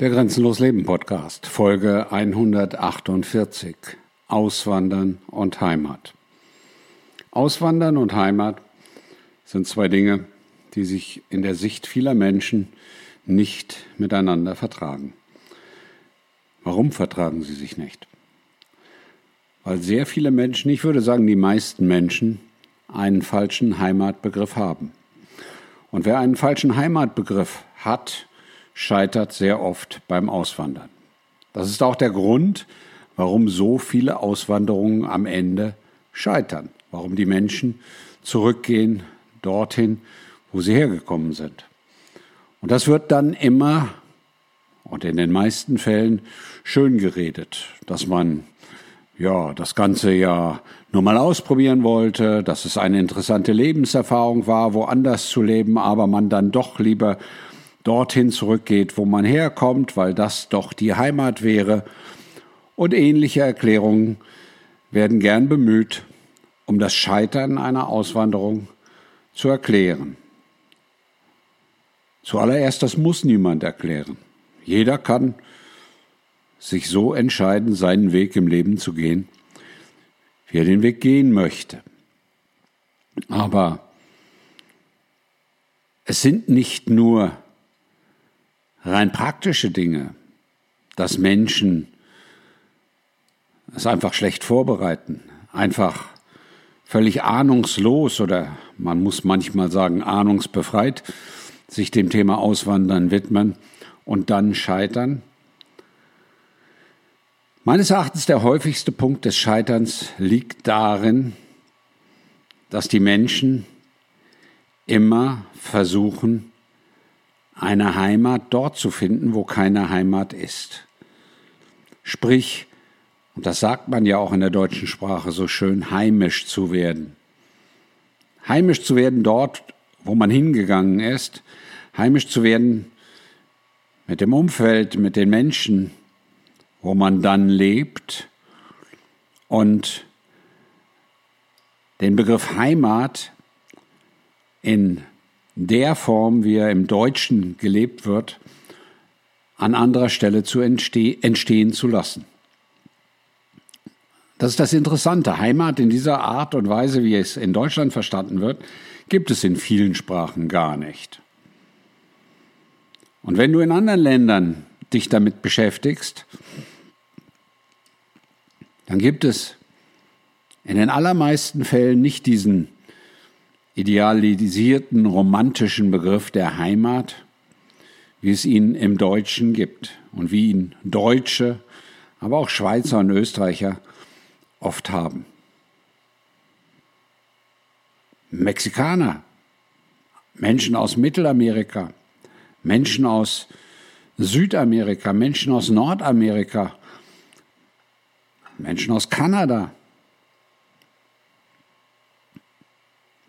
Der Grenzenlos Leben Podcast, Folge 148. Auswandern und Heimat. Auswandern und Heimat sind zwei Dinge, die sich in der Sicht vieler Menschen nicht miteinander vertragen. Warum vertragen sie sich nicht? Weil sehr viele Menschen, ich würde sagen die meisten Menschen, einen falschen Heimatbegriff haben. Und wer einen falschen Heimatbegriff hat, scheitert sehr oft beim Auswandern. Das ist auch der Grund, warum so viele Auswanderungen am Ende scheitern, warum die Menschen zurückgehen dorthin, wo sie hergekommen sind. Und das wird dann immer und in den meisten Fällen schön geredet, dass man ja das ganze ja nur mal ausprobieren wollte, dass es eine interessante Lebenserfahrung war, woanders zu leben, aber man dann doch lieber dorthin zurückgeht, wo man herkommt, weil das doch die Heimat wäre. Und ähnliche Erklärungen werden gern bemüht, um das Scheitern einer Auswanderung zu erklären. Zuallererst, das muss niemand erklären. Jeder kann sich so entscheiden, seinen Weg im Leben zu gehen, wie er den Weg gehen möchte. Aber es sind nicht nur rein praktische Dinge, dass Menschen es einfach schlecht vorbereiten, einfach völlig ahnungslos oder man muss manchmal sagen ahnungsbefreit sich dem Thema Auswandern widmen und dann scheitern. Meines Erachtens der häufigste Punkt des Scheiterns liegt darin, dass die Menschen immer versuchen, eine Heimat dort zu finden, wo keine Heimat ist. Sprich, und das sagt man ja auch in der deutschen Sprache so schön, heimisch zu werden. Heimisch zu werden dort, wo man hingegangen ist, heimisch zu werden mit dem Umfeld, mit den Menschen, wo man dann lebt und den Begriff Heimat in der Form, wie er im Deutschen gelebt wird, an anderer Stelle zu entste entstehen zu lassen. Das ist das Interessante. Heimat in dieser Art und Weise, wie es in Deutschland verstanden wird, gibt es in vielen Sprachen gar nicht. Und wenn du in anderen Ländern dich damit beschäftigst, dann gibt es in den allermeisten Fällen nicht diesen idealisierten romantischen Begriff der Heimat, wie es ihn im Deutschen gibt und wie ihn Deutsche, aber auch Schweizer und Österreicher oft haben. Mexikaner, Menschen aus Mittelamerika, Menschen aus Südamerika, Menschen aus Nordamerika, Menschen aus Kanada,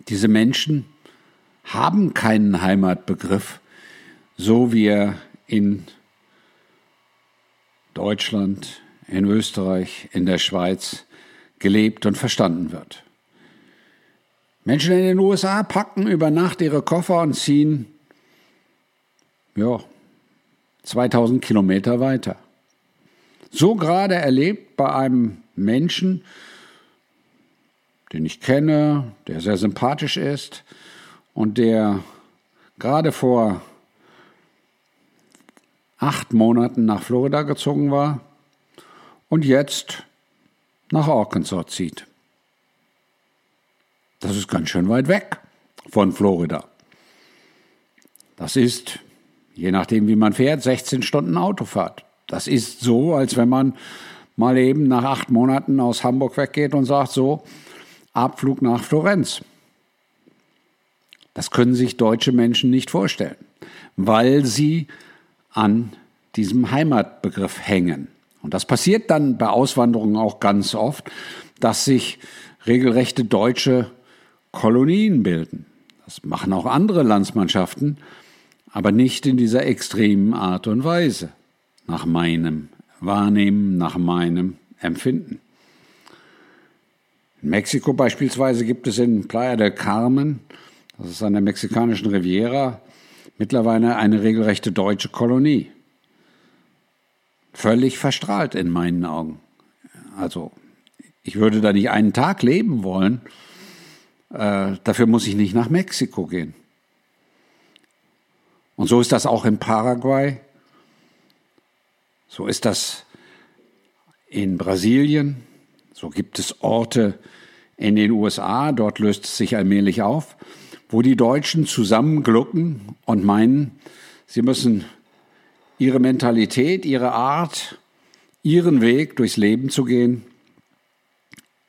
Diese Menschen haben keinen Heimatbegriff, so wie er in Deutschland, in Österreich, in der Schweiz gelebt und verstanden wird. Menschen in den USA packen über Nacht ihre Koffer und ziehen ja, 2000 Kilometer weiter. So gerade erlebt bei einem Menschen, den ich kenne, der sehr sympathisch ist und der gerade vor acht Monaten nach Florida gezogen war und jetzt nach Arkansas zieht. Das ist ganz schön weit weg von Florida. Das ist, je nachdem wie man fährt, 16 Stunden Autofahrt. Das ist so, als wenn man mal eben nach acht Monaten aus Hamburg weggeht und sagt so, Abflug nach Florenz. Das können sich deutsche Menschen nicht vorstellen, weil sie an diesem Heimatbegriff hängen. Und das passiert dann bei Auswanderungen auch ganz oft, dass sich regelrechte deutsche Kolonien bilden. Das machen auch andere Landsmannschaften, aber nicht in dieser extremen Art und Weise, nach meinem Wahrnehmen, nach meinem Empfinden. In Mexiko beispielsweise gibt es in Playa del Carmen, das ist an der mexikanischen Riviera, mittlerweile eine regelrechte deutsche Kolonie. völlig verstrahlt in meinen Augen. Also ich würde da nicht einen Tag leben wollen. Äh, dafür muss ich nicht nach Mexiko gehen. Und so ist das auch in Paraguay. So ist das in Brasilien. So gibt es Orte in den USA, dort löst es sich allmählich auf, wo die Deutschen zusammenglucken und meinen, sie müssen ihre Mentalität, ihre Art, ihren Weg durchs Leben zu gehen,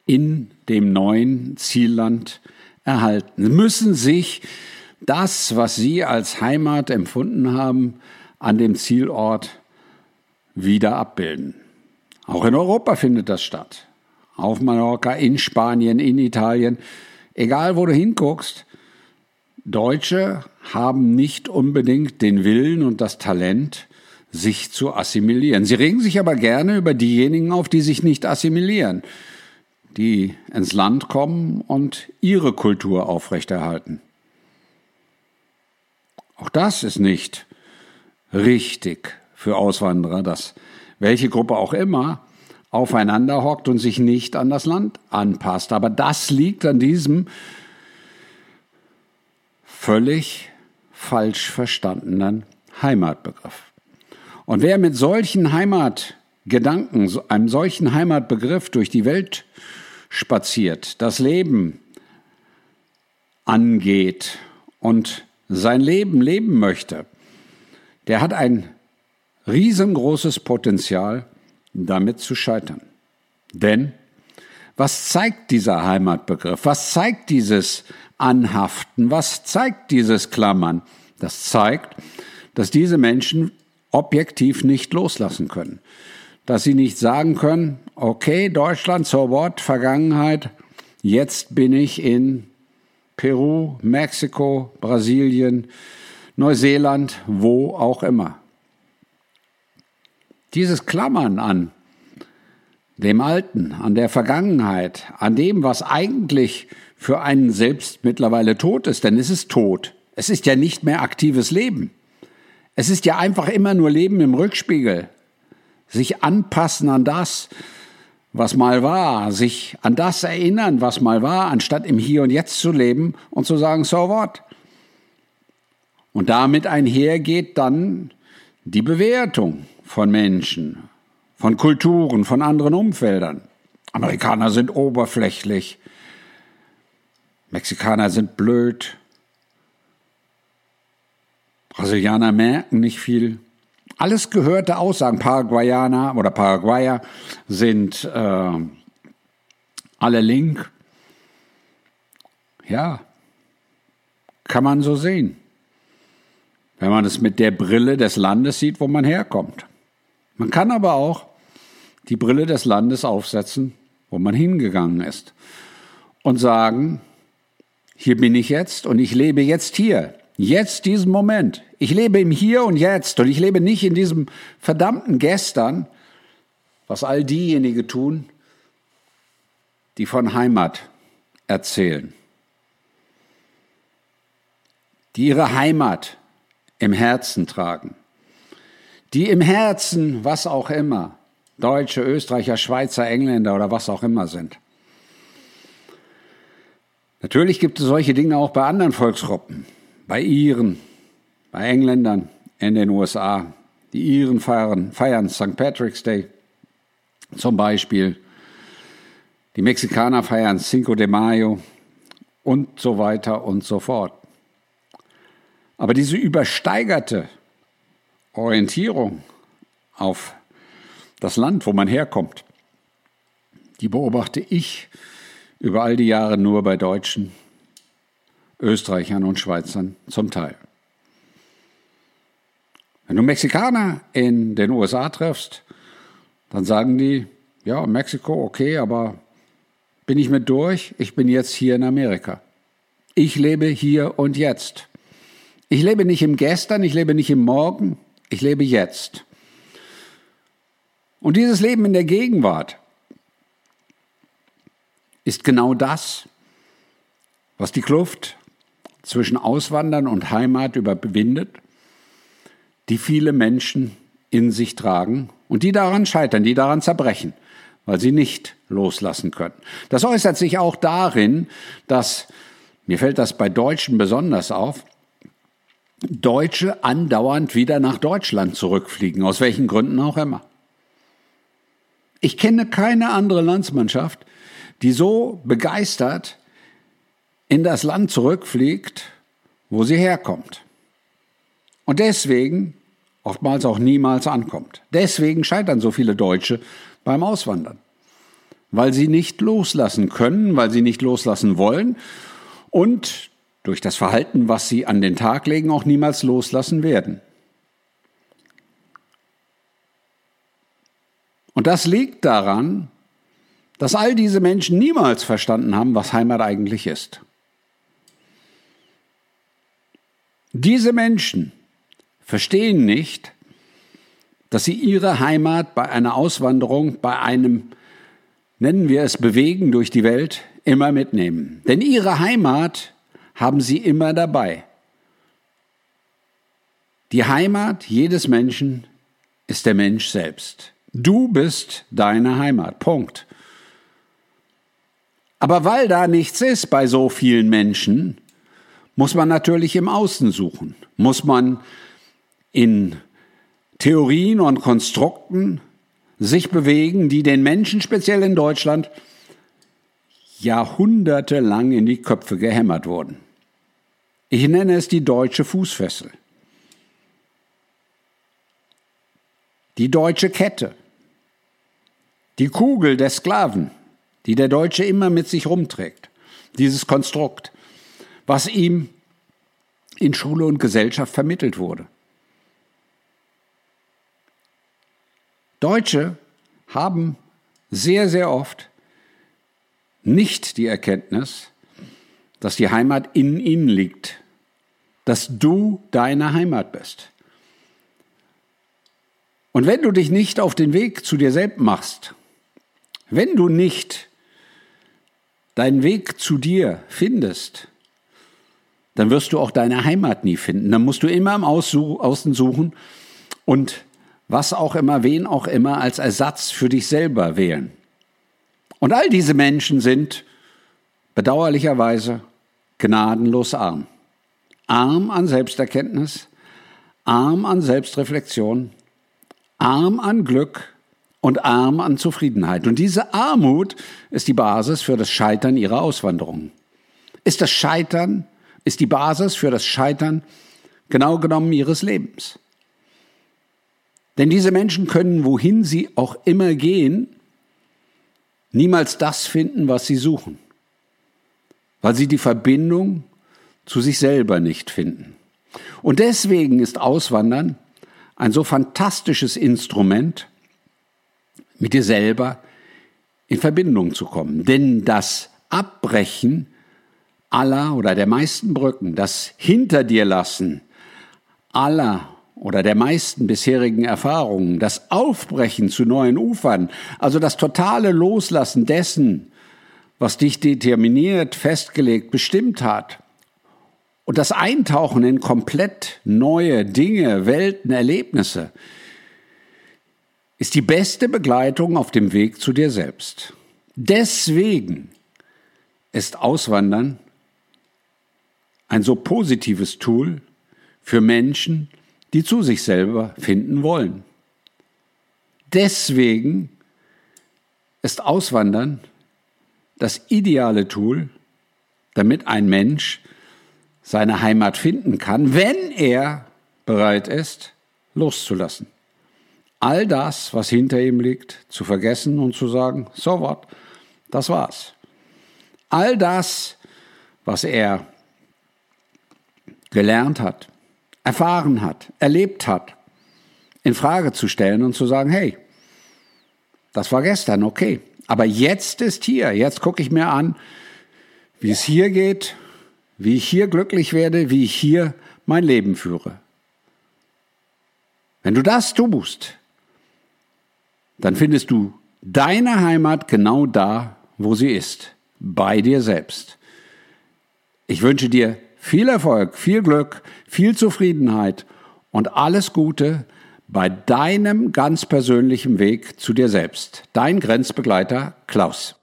in dem neuen Zielland erhalten. Sie müssen sich das, was sie als Heimat empfunden haben, an dem Zielort wieder abbilden. Auch in Europa findet das statt. Auf Mallorca, in Spanien, in Italien. Egal, wo du hinguckst, Deutsche haben nicht unbedingt den Willen und das Talent, sich zu assimilieren. Sie regen sich aber gerne über diejenigen auf, die sich nicht assimilieren, die ins Land kommen und ihre Kultur aufrechterhalten. Auch das ist nicht richtig für Auswanderer, dass welche Gruppe auch immer aufeinander hockt und sich nicht an das Land anpasst. Aber das liegt an diesem völlig falsch verstandenen Heimatbegriff. Und wer mit solchen Heimatgedanken, einem solchen Heimatbegriff durch die Welt spaziert, das Leben angeht und sein Leben leben möchte, der hat ein riesengroßes Potenzial, damit zu scheitern. Denn was zeigt dieser Heimatbegriff? Was zeigt dieses Anhaften? Was zeigt dieses Klammern? Das zeigt, dass diese Menschen objektiv nicht loslassen können. Dass sie nicht sagen können, okay, Deutschland, so what, Vergangenheit, jetzt bin ich in Peru, Mexiko, Brasilien, Neuseeland, wo auch immer. Dieses Klammern an dem Alten, an der Vergangenheit, an dem, was eigentlich für einen selbst mittlerweile tot ist, denn es ist tot. Es ist ja nicht mehr aktives Leben. Es ist ja einfach immer nur Leben im Rückspiegel. Sich anpassen an das, was mal war, sich an das erinnern, was mal war, anstatt im Hier und Jetzt zu leben und zu sagen, so what? Und damit einhergeht dann die Bewertung von Menschen, von Kulturen, von anderen Umfeldern. Amerikaner sind oberflächlich, Mexikaner sind blöd, Brasilianer merken nicht viel. Alles gehörte Aussagen. Paraguayaner oder Paraguayer sind äh, alle link. Ja, kann man so sehen. Wenn man es mit der Brille des Landes sieht, wo man herkommt. Man kann aber auch die Brille des Landes aufsetzen, wo man hingegangen ist. Und sagen, hier bin ich jetzt und ich lebe jetzt hier. Jetzt diesen Moment. Ich lebe im Hier und Jetzt und ich lebe nicht in diesem verdammten Gestern, was all diejenigen tun, die von Heimat erzählen, die ihre Heimat im Herzen tragen, die im Herzen, was auch immer, Deutsche, Österreicher, Schweizer, Engländer oder was auch immer sind. Natürlich gibt es solche Dinge auch bei anderen Volksgruppen bei Iren, bei Engländern in den USA. Die Iren feiern, feiern St. Patrick's Day zum Beispiel. Die Mexikaner feiern Cinco de Mayo und so weiter und so fort. Aber diese übersteigerte Orientierung auf das Land, wo man herkommt, die beobachte ich über all die Jahre nur bei Deutschen Österreichern und Schweizern zum Teil. Wenn du Mexikaner in den USA triffst, dann sagen die, ja, Mexiko, okay, aber bin ich mit durch? Ich bin jetzt hier in Amerika. Ich lebe hier und jetzt. Ich lebe nicht im Gestern, ich lebe nicht im Morgen, ich lebe jetzt. Und dieses Leben in der Gegenwart ist genau das, was die Kluft zwischen Auswandern und Heimat überwindet, die viele Menschen in sich tragen und die daran scheitern, die daran zerbrechen, weil sie nicht loslassen können. Das äußert sich auch darin, dass, mir fällt das bei Deutschen besonders auf, Deutsche andauernd wieder nach Deutschland zurückfliegen, aus welchen Gründen auch immer. Ich kenne keine andere Landsmannschaft, die so begeistert in das Land zurückfliegt, wo sie herkommt. Und deswegen oftmals auch niemals ankommt. Deswegen scheitern so viele Deutsche beim Auswandern. Weil sie nicht loslassen können, weil sie nicht loslassen wollen und durch das Verhalten, was sie an den Tag legen, auch niemals loslassen werden. Und das liegt daran, dass all diese Menschen niemals verstanden haben, was Heimat eigentlich ist. Diese Menschen verstehen nicht, dass sie ihre Heimat bei einer Auswanderung, bei einem, nennen wir es, Bewegen durch die Welt, immer mitnehmen. Denn ihre Heimat haben sie immer dabei. Die Heimat jedes Menschen ist der Mensch selbst. Du bist deine Heimat. Punkt. Aber weil da nichts ist bei so vielen Menschen, muss man natürlich im Außen suchen. Muss man in Theorien und Konstrukten sich bewegen, die den Menschen, speziell in Deutschland, jahrhundertelang in die Köpfe gehämmert wurden. Ich nenne es die deutsche Fußfessel. Die deutsche Kette. Die Kugel der Sklaven, die der Deutsche immer mit sich rumträgt. Dieses Konstrukt, was ihm in Schule und Gesellschaft vermittelt wurde. Deutsche haben sehr, sehr oft nicht die Erkenntnis, dass die Heimat in ihnen liegt, dass du deine Heimat bist. Und wenn du dich nicht auf den Weg zu dir selbst machst, wenn du nicht deinen Weg zu dir findest, dann wirst du auch deine Heimat nie finden. Dann musst du immer im Außen suchen und was auch immer, wen auch immer als Ersatz für dich selber wählen. Und all diese Menschen sind bedauerlicherweise gnadenlos arm. Arm an Selbsterkenntnis, arm an Selbstreflexion, arm an Glück und arm an Zufriedenheit. Und diese Armut ist die Basis für das Scheitern ihrer Auswanderung. Ist das Scheitern, ist die Basis für das Scheitern genau genommen ihres Lebens. Denn diese Menschen können, wohin sie auch immer gehen, niemals das finden, was sie suchen, weil sie die Verbindung zu sich selber nicht finden. Und deswegen ist Auswandern ein so fantastisches Instrument, mit dir selber in Verbindung zu kommen. Denn das Abbrechen aller oder der meisten Brücken, das Hinter dir lassen aller oder der meisten bisherigen Erfahrungen, das Aufbrechen zu neuen Ufern, also das totale Loslassen dessen, was dich determiniert, festgelegt, bestimmt hat, und das Eintauchen in komplett neue Dinge, Welten, Erlebnisse, ist die beste Begleitung auf dem Weg zu dir selbst. Deswegen ist Auswandern ein so positives Tool für Menschen, die zu sich selber finden wollen. Deswegen ist Auswandern das ideale Tool, damit ein Mensch seine Heimat finden kann, wenn er bereit ist, loszulassen. All das, was hinter ihm liegt, zu vergessen und zu sagen, so what, das war's. All das, was er gelernt hat, erfahren hat, erlebt hat, in Frage zu stellen und zu sagen, hey, das war gestern, okay, aber jetzt ist hier, jetzt gucke ich mir an, wie es hier geht, wie ich hier glücklich werde, wie ich hier mein Leben führe. Wenn du das tust, dann findest du deine Heimat genau da, wo sie ist, bei dir selbst. Ich wünsche dir viel Erfolg, viel Glück, viel Zufriedenheit und alles Gute bei deinem ganz persönlichen Weg zu dir selbst. Dein Grenzbegleiter Klaus.